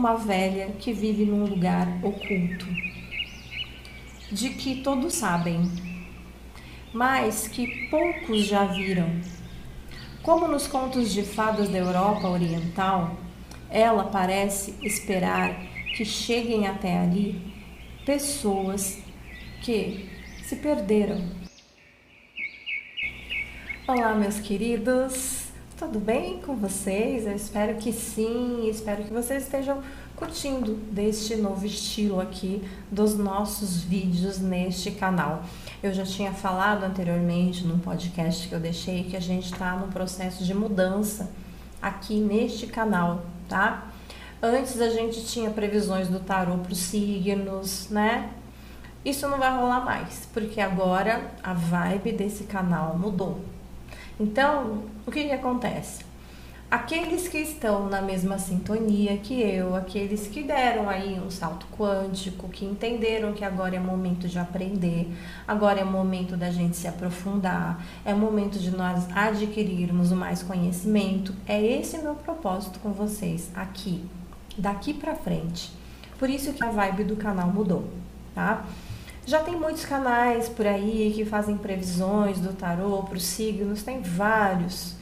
uma velha que vive num lugar oculto, de que todos sabem, mas que poucos já viram. Como nos contos de fadas da Europa Oriental, ela parece esperar que cheguem até ali pessoas que se perderam. Olá, meus queridos, tudo bem com vocês? Eu espero que sim, espero que vocês estejam curtindo deste novo estilo aqui dos nossos vídeos neste canal. Eu já tinha falado anteriormente num podcast que eu deixei que a gente está no processo de mudança aqui neste canal, tá? Antes a gente tinha previsões do tarô para os signos, né? Isso não vai rolar mais, porque agora a vibe desse canal mudou. Então, o que, que acontece? Aqueles que estão na mesma sintonia que eu, aqueles que deram aí um salto quântico, que entenderam que agora é momento de aprender, agora é momento da gente se aprofundar, é momento de nós adquirirmos mais conhecimento. É esse meu propósito com vocês aqui daqui para frente. Por isso que a vibe do canal mudou, tá? Já tem muitos canais por aí que fazem previsões do tarô para os signos, tem vários.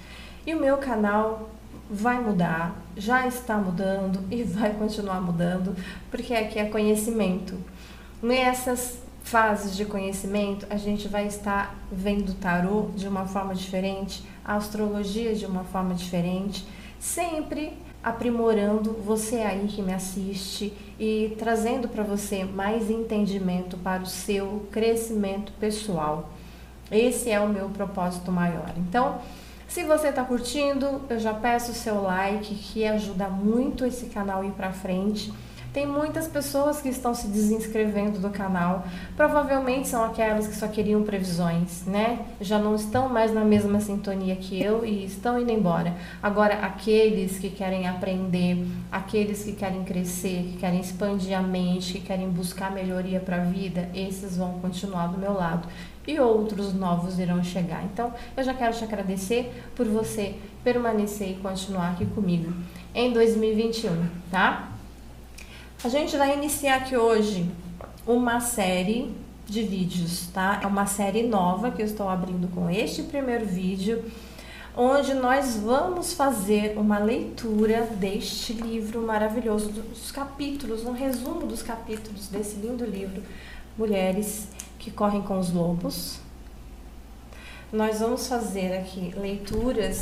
E o meu canal vai mudar, já está mudando e vai continuar mudando, porque aqui é conhecimento. Nessas fases de conhecimento, a gente vai estar vendo tarô de uma forma diferente, a astrologia de uma forma diferente, sempre aprimorando você aí que me assiste e trazendo para você mais entendimento para o seu crescimento pessoal. Esse é o meu propósito maior. Então, se você está curtindo, eu já peço o seu like, que ajuda muito esse canal ir para frente. Tem muitas pessoas que estão se desinscrevendo do canal. Provavelmente são aquelas que só queriam previsões, né? Já não estão mais na mesma sintonia que eu e estão indo embora. Agora, aqueles que querem aprender, aqueles que querem crescer, que querem expandir a mente, que querem buscar melhoria para a vida, esses vão continuar do meu lado e outros novos irão chegar. Então, eu já quero te agradecer por você permanecer e continuar aqui comigo em 2021, tá? A gente vai iniciar aqui hoje uma série de vídeos, tá? É uma série nova que eu estou abrindo com este primeiro vídeo, onde nós vamos fazer uma leitura deste livro maravilhoso, dos capítulos, um resumo dos capítulos desse lindo livro, Mulheres que Correm com os Lobos. Nós vamos fazer aqui leituras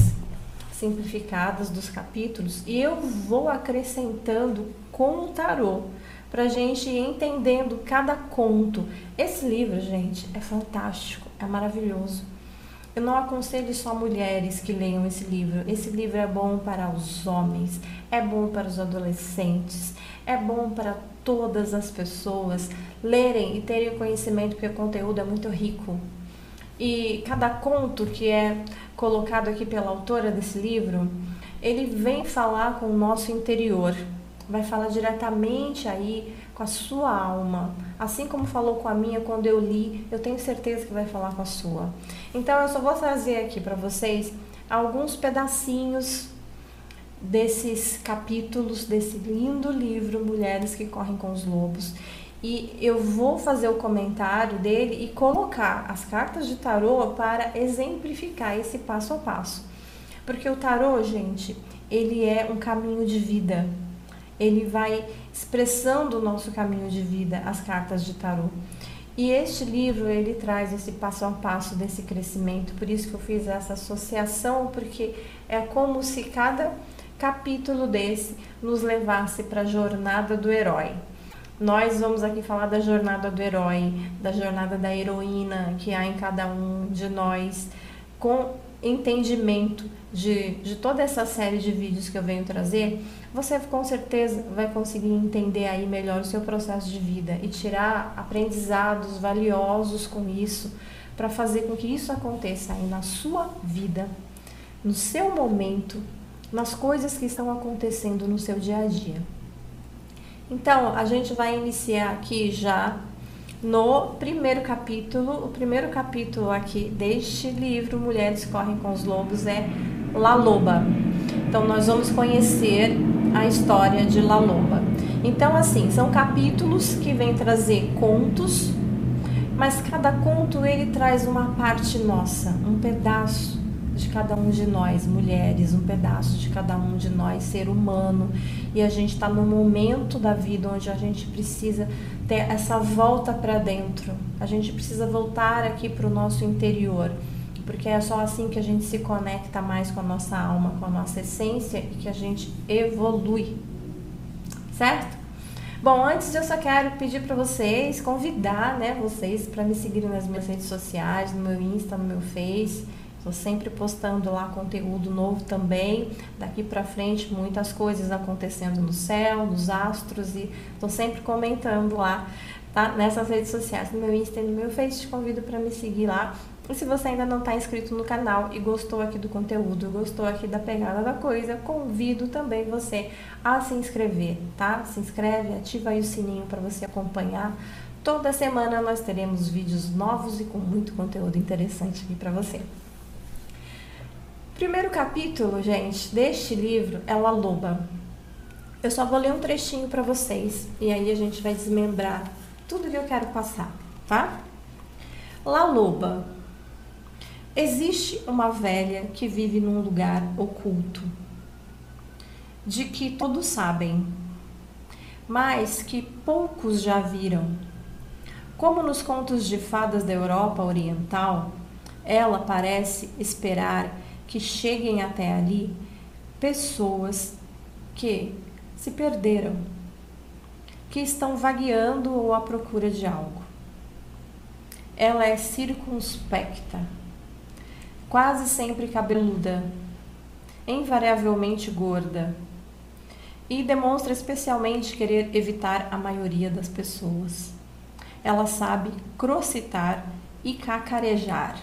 simplificadas dos capítulos e eu vou acrescentando com o tarô para a gente ir entendendo cada conto. Esse livro, gente, é fantástico, é maravilhoso. Eu não aconselho só mulheres que leiam esse livro. Esse livro é bom para os homens, é bom para os adolescentes, é bom para todas as pessoas lerem e terem conhecimento, porque o conteúdo é muito rico. E cada conto que é colocado aqui pela autora desse livro, ele vem falar com o nosso interior, vai falar diretamente aí com a sua alma, assim como falou com a minha quando eu li, eu tenho certeza que vai falar com a sua. Então eu só vou trazer aqui para vocês alguns pedacinhos desses capítulos desse lindo livro Mulheres que correm com os lobos e eu vou fazer o comentário dele e colocar as cartas de tarô para exemplificar esse passo a passo. Porque o tarô, gente, ele é um caminho de vida. Ele vai expressando o nosso caminho de vida, as cartas de tarô. E este livro, ele traz esse passo a passo desse crescimento, por isso que eu fiz essa associação, porque é como se cada capítulo desse nos levasse para a jornada do herói. Nós vamos aqui falar da jornada do herói, da jornada da heroína que há em cada um de nós, com entendimento de, de toda essa série de vídeos que eu venho trazer, você com certeza vai conseguir entender aí melhor o seu processo de vida e tirar aprendizados valiosos com isso, para fazer com que isso aconteça aí na sua vida, no seu momento, nas coisas que estão acontecendo no seu dia a dia. Então, a gente vai iniciar aqui já no primeiro capítulo. O primeiro capítulo aqui deste livro, Mulheres Correm com os Lobos, é La Loba. Então, nós vamos conhecer a história de La Loba. Então, assim, são capítulos que vêm trazer contos, mas cada conto ele traz uma parte nossa, um pedaço de cada um de nós, mulheres, um pedaço de cada um de nós, ser humano. E a gente está num momento da vida onde a gente precisa ter essa volta para dentro. A gente precisa voltar aqui para o nosso interior, porque é só assim que a gente se conecta mais com a nossa alma, com a nossa essência e que a gente evolui. Certo? Bom, antes eu só quero pedir para vocês, convidar, né, vocês para me seguirem nas minhas redes sociais, no meu Insta, no meu Face Estou sempre postando lá conteúdo novo também. Daqui para frente, muitas coisas acontecendo no céu, nos astros e estou sempre comentando lá, tá? Nessas redes sociais, no meu Insta e no meu Face. Te convido para me seguir lá. E se você ainda não está inscrito no canal e gostou aqui do conteúdo, gostou aqui da pegada da coisa, convido também você a se inscrever, tá? Se inscreve, ativa aí o sininho para você acompanhar. Toda semana nós teremos vídeos novos e com muito conteúdo interessante aqui para você. Primeiro capítulo, gente, deste livro é La Loba. Eu só vou ler um trechinho para vocês e aí a gente vai desmembrar tudo que eu quero passar, tá? La Loba. Existe uma velha que vive num lugar oculto, de que todos sabem, mas que poucos já viram. Como nos contos de fadas da Europa Oriental, ela parece esperar que cheguem até ali pessoas que se perderam, que estão vagueando ou à procura de algo. Ela é circunspecta, quase sempre cabeluda, invariavelmente gorda e demonstra especialmente querer evitar a maioria das pessoas. Ela sabe crocitar e cacarejar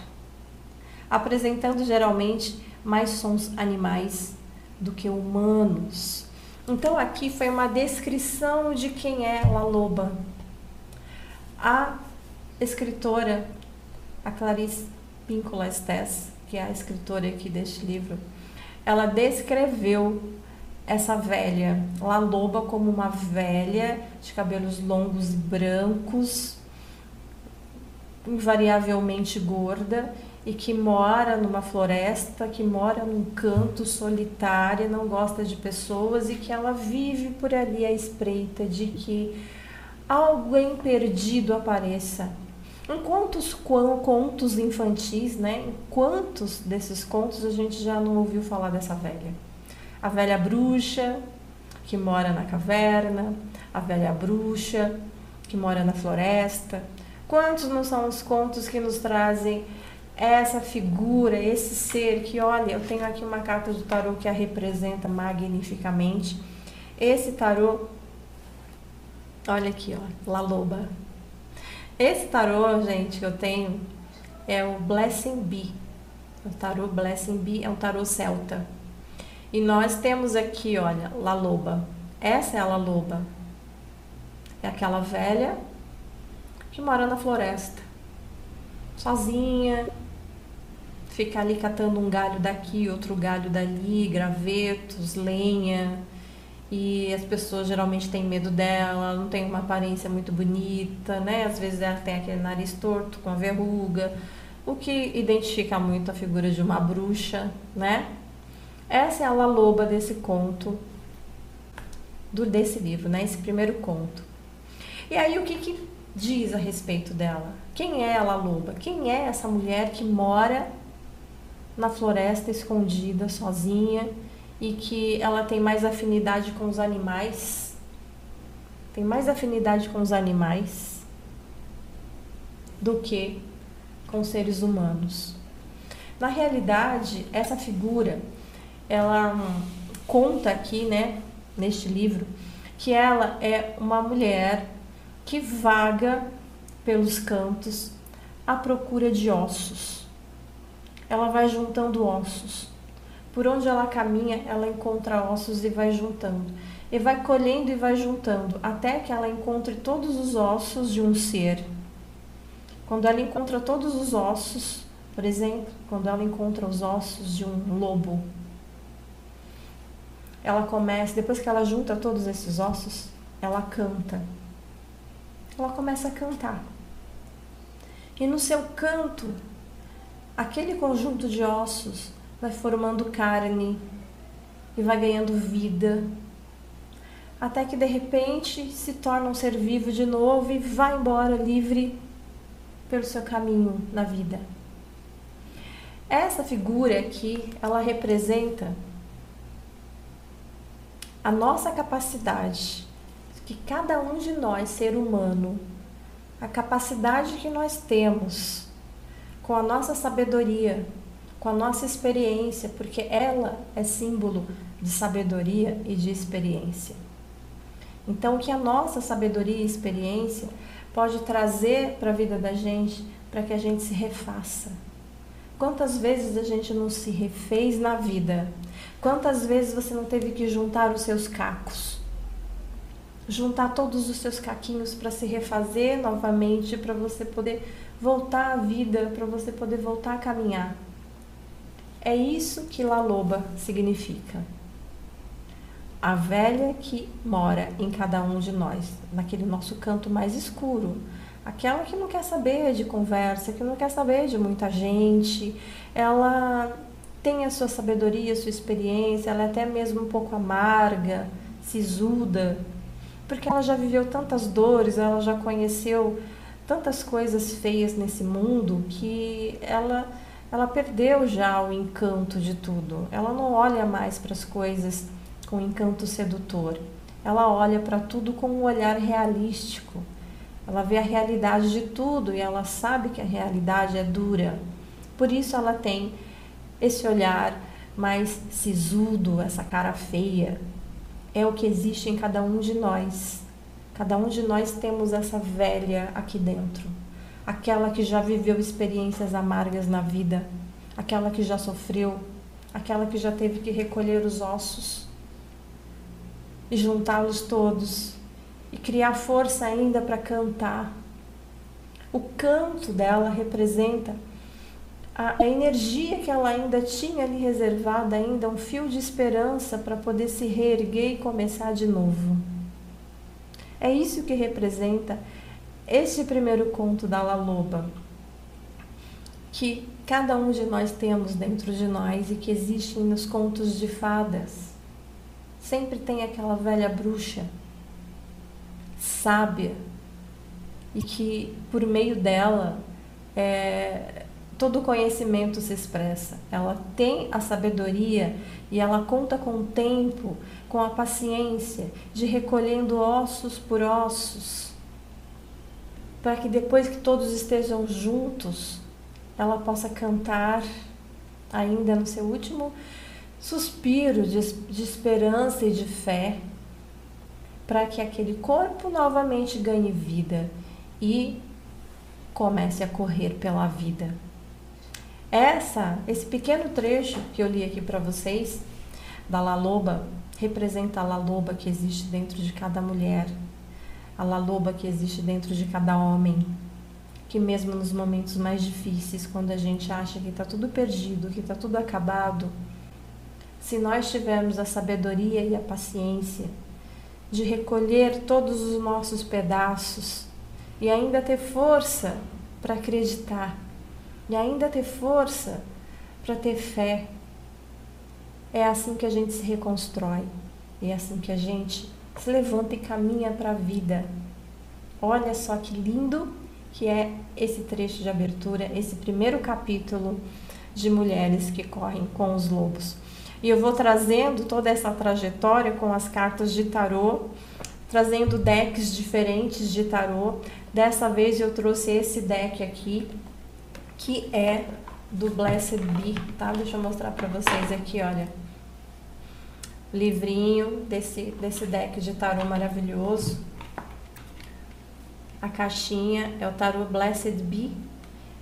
apresentando geralmente mais sons animais do que humanos. Então aqui foi uma descrição de quem é La Loba. A escritora, a Clarice Píncola Estes, que é a escritora aqui deste livro, ela descreveu essa velha, La Loba, como uma velha de cabelos longos e brancos, invariavelmente gorda e que mora numa floresta, que mora num canto solitário, não gosta de pessoas e que ela vive por ali à espreita de que alguém perdido apareça. Em contos, contos infantis, né? Em quantos desses contos a gente já não ouviu falar dessa velha? A velha bruxa que mora na caverna, a velha bruxa que mora na floresta. Quantos não são os contos que nos trazem essa figura, esse ser que, olha, eu tenho aqui uma carta do tarô que a representa magnificamente. Esse tarô, olha aqui, ó, La Loba. Esse tarô, gente, que eu tenho é o Blessing Bee. O tarô Blessing Bee é um tarô celta. E nós temos aqui, olha, La Loba. Essa é a La Loba. É aquela velha que mora na floresta, sozinha, ficar ali catando um galho daqui, outro galho dali, gravetos, lenha. E as pessoas geralmente têm medo dela, não tem uma aparência muito bonita, né? Às vezes ela tem aquele nariz torto com a verruga, o que identifica muito a figura de uma bruxa, né? Essa é a La Loba desse conto, do, desse livro, né? Esse primeiro conto. E aí o que, que diz a respeito dela? Quem é a La Loba? Quem é essa mulher que mora na floresta escondida, sozinha, e que ela tem mais afinidade com os animais, tem mais afinidade com os animais do que com seres humanos. Na realidade, essa figura, ela conta aqui, né, neste livro, que ela é uma mulher que vaga pelos cantos à procura de ossos ela vai juntando ossos. Por onde ela caminha, ela encontra ossos e vai juntando. E vai colhendo e vai juntando, até que ela encontre todos os ossos de um ser. Quando ela encontra todos os ossos, por exemplo, quando ela encontra os ossos de um lobo, ela começa, depois que ela junta todos esses ossos, ela canta. Ela começa a cantar. E no seu canto, aquele conjunto de ossos vai formando carne e vai ganhando vida, até que de repente se torna um ser vivo de novo e vai embora livre pelo seu caminho na vida. Essa figura aqui, ela representa a nossa capacidade, que cada um de nós, ser humano, a capacidade que nós temos com a nossa sabedoria, com a nossa experiência, porque ela é símbolo de sabedoria e de experiência. Então, o que a nossa sabedoria e experiência pode trazer para a vida da gente, para que a gente se refaça. Quantas vezes a gente não se refez na vida Quantas vezes você não teve que juntar os seus cacos? Juntar todos os seus caquinhos para se refazer novamente, para você poder voltar à vida, para você poder voltar a caminhar. É isso que La Loba significa. A velha que mora em cada um de nós, naquele nosso canto mais escuro, aquela que não quer saber de conversa, que não quer saber de muita gente, ela tem a sua sabedoria, a sua experiência, ela é até mesmo um pouco amarga, sisuda, porque ela já viveu tantas dores, ela já conheceu tantas coisas feias nesse mundo que ela ela perdeu já o encanto de tudo. Ela não olha mais para as coisas com encanto sedutor. Ela olha para tudo com um olhar realístico. Ela vê a realidade de tudo e ela sabe que a realidade é dura. Por isso ela tem esse olhar mais sisudo, essa cara feia, é o que existe em cada um de nós. Cada um de nós temos essa velha aqui dentro, aquela que já viveu experiências amargas na vida, aquela que já sofreu, aquela que já teve que recolher os ossos e juntá-los todos e criar força ainda para cantar. O canto dela representa a, energia que ela ainda tinha ali reservada, ainda um fio de esperança para poder se reerguer e começar de novo. É isso que representa este primeiro conto da La Loba, que cada um de nós temos dentro de nós e que existem nos contos de fadas. Sempre tem aquela velha bruxa, sábia, e que por meio dela é, todo conhecimento se expressa. Ela tem a sabedoria e ela conta com o tempo, com a paciência de recolhendo ossos por ossos, para que depois que todos estejam juntos, ela possa cantar ainda no seu último suspiro de, de esperança e de fé, para que aquele corpo novamente ganhe vida e comece a correr pela vida. Essa, esse pequeno trecho que eu li aqui para vocês da Laloba representa a Laloba que existe dentro de cada mulher, a Laloba que existe dentro de cada homem, que mesmo nos momentos mais difíceis, quando a gente acha que está tudo perdido, que está tudo acabado, se nós tivermos a sabedoria e a paciência de recolher todos os nossos pedaços e ainda ter força para acreditar e ainda ter força para ter fé. É assim que a gente se reconstrói. É assim que a gente se levanta e caminha para a vida. Olha só que lindo que é esse trecho de abertura, esse primeiro capítulo de mulheres que correm com os lobos. E eu vou trazendo toda essa trajetória com as cartas de tarô, trazendo decks diferentes de tarô. Dessa vez eu trouxe esse deck aqui, que é do Blessed Bee, tá? Deixa eu mostrar para vocês aqui, olha. Livrinho desse, desse deck de tarô maravilhoso. A caixinha é o tarô Blessed Bee,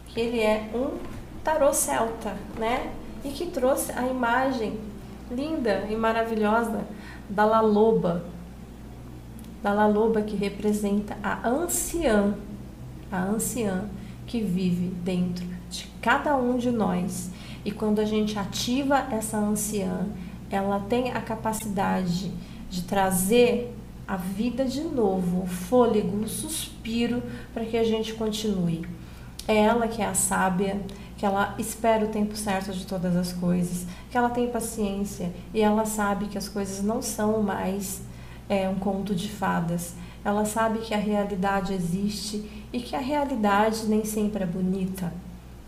que ele é um tarô celta, né? E que trouxe a imagem linda e maravilhosa da La Loba. Da La Loba que representa a anciã, a anciã que vive dentro de cada um de nós. E quando a gente ativa essa anciã, ela tem a capacidade de trazer a vida de novo, o fôlego, o suspiro para que a gente continue. É ela que é a sábia, que ela espera o tempo certo de todas as coisas, que ela tem paciência e ela sabe que as coisas não são mais é, um conto de fadas. Ela sabe que a realidade existe e que a realidade nem sempre é bonita.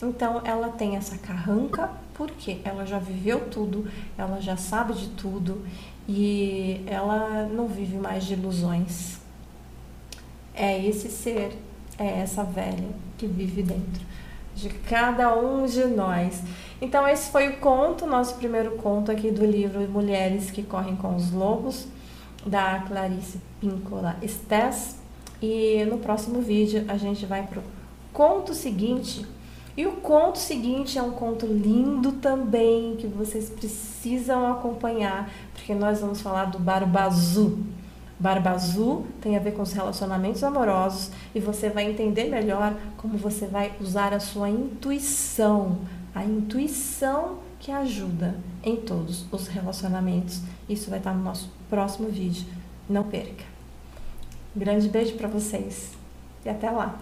Então ela tem essa carranca porque ela já viveu tudo, ela já sabe de tudo e ela não vive mais de ilusões. É esse ser, é essa velha que vive dentro de cada um de nós. Então esse foi o conto, nosso primeiro conto aqui do livro Mulheres que correm com os lobos, da Clarice Píncola Estés. E no próximo vídeo a gente vai pro conto seguinte. E o conto seguinte é um conto lindo também que vocês precisam acompanhar, porque nós vamos falar do Barba Azul. Barba Azul tem a ver com os relacionamentos amorosos e você vai entender melhor como você vai usar a sua intuição, a intuição que ajuda em todos os relacionamentos. Isso vai estar no nosso próximo vídeo. Não perca. Grande beijo para vocês e até lá.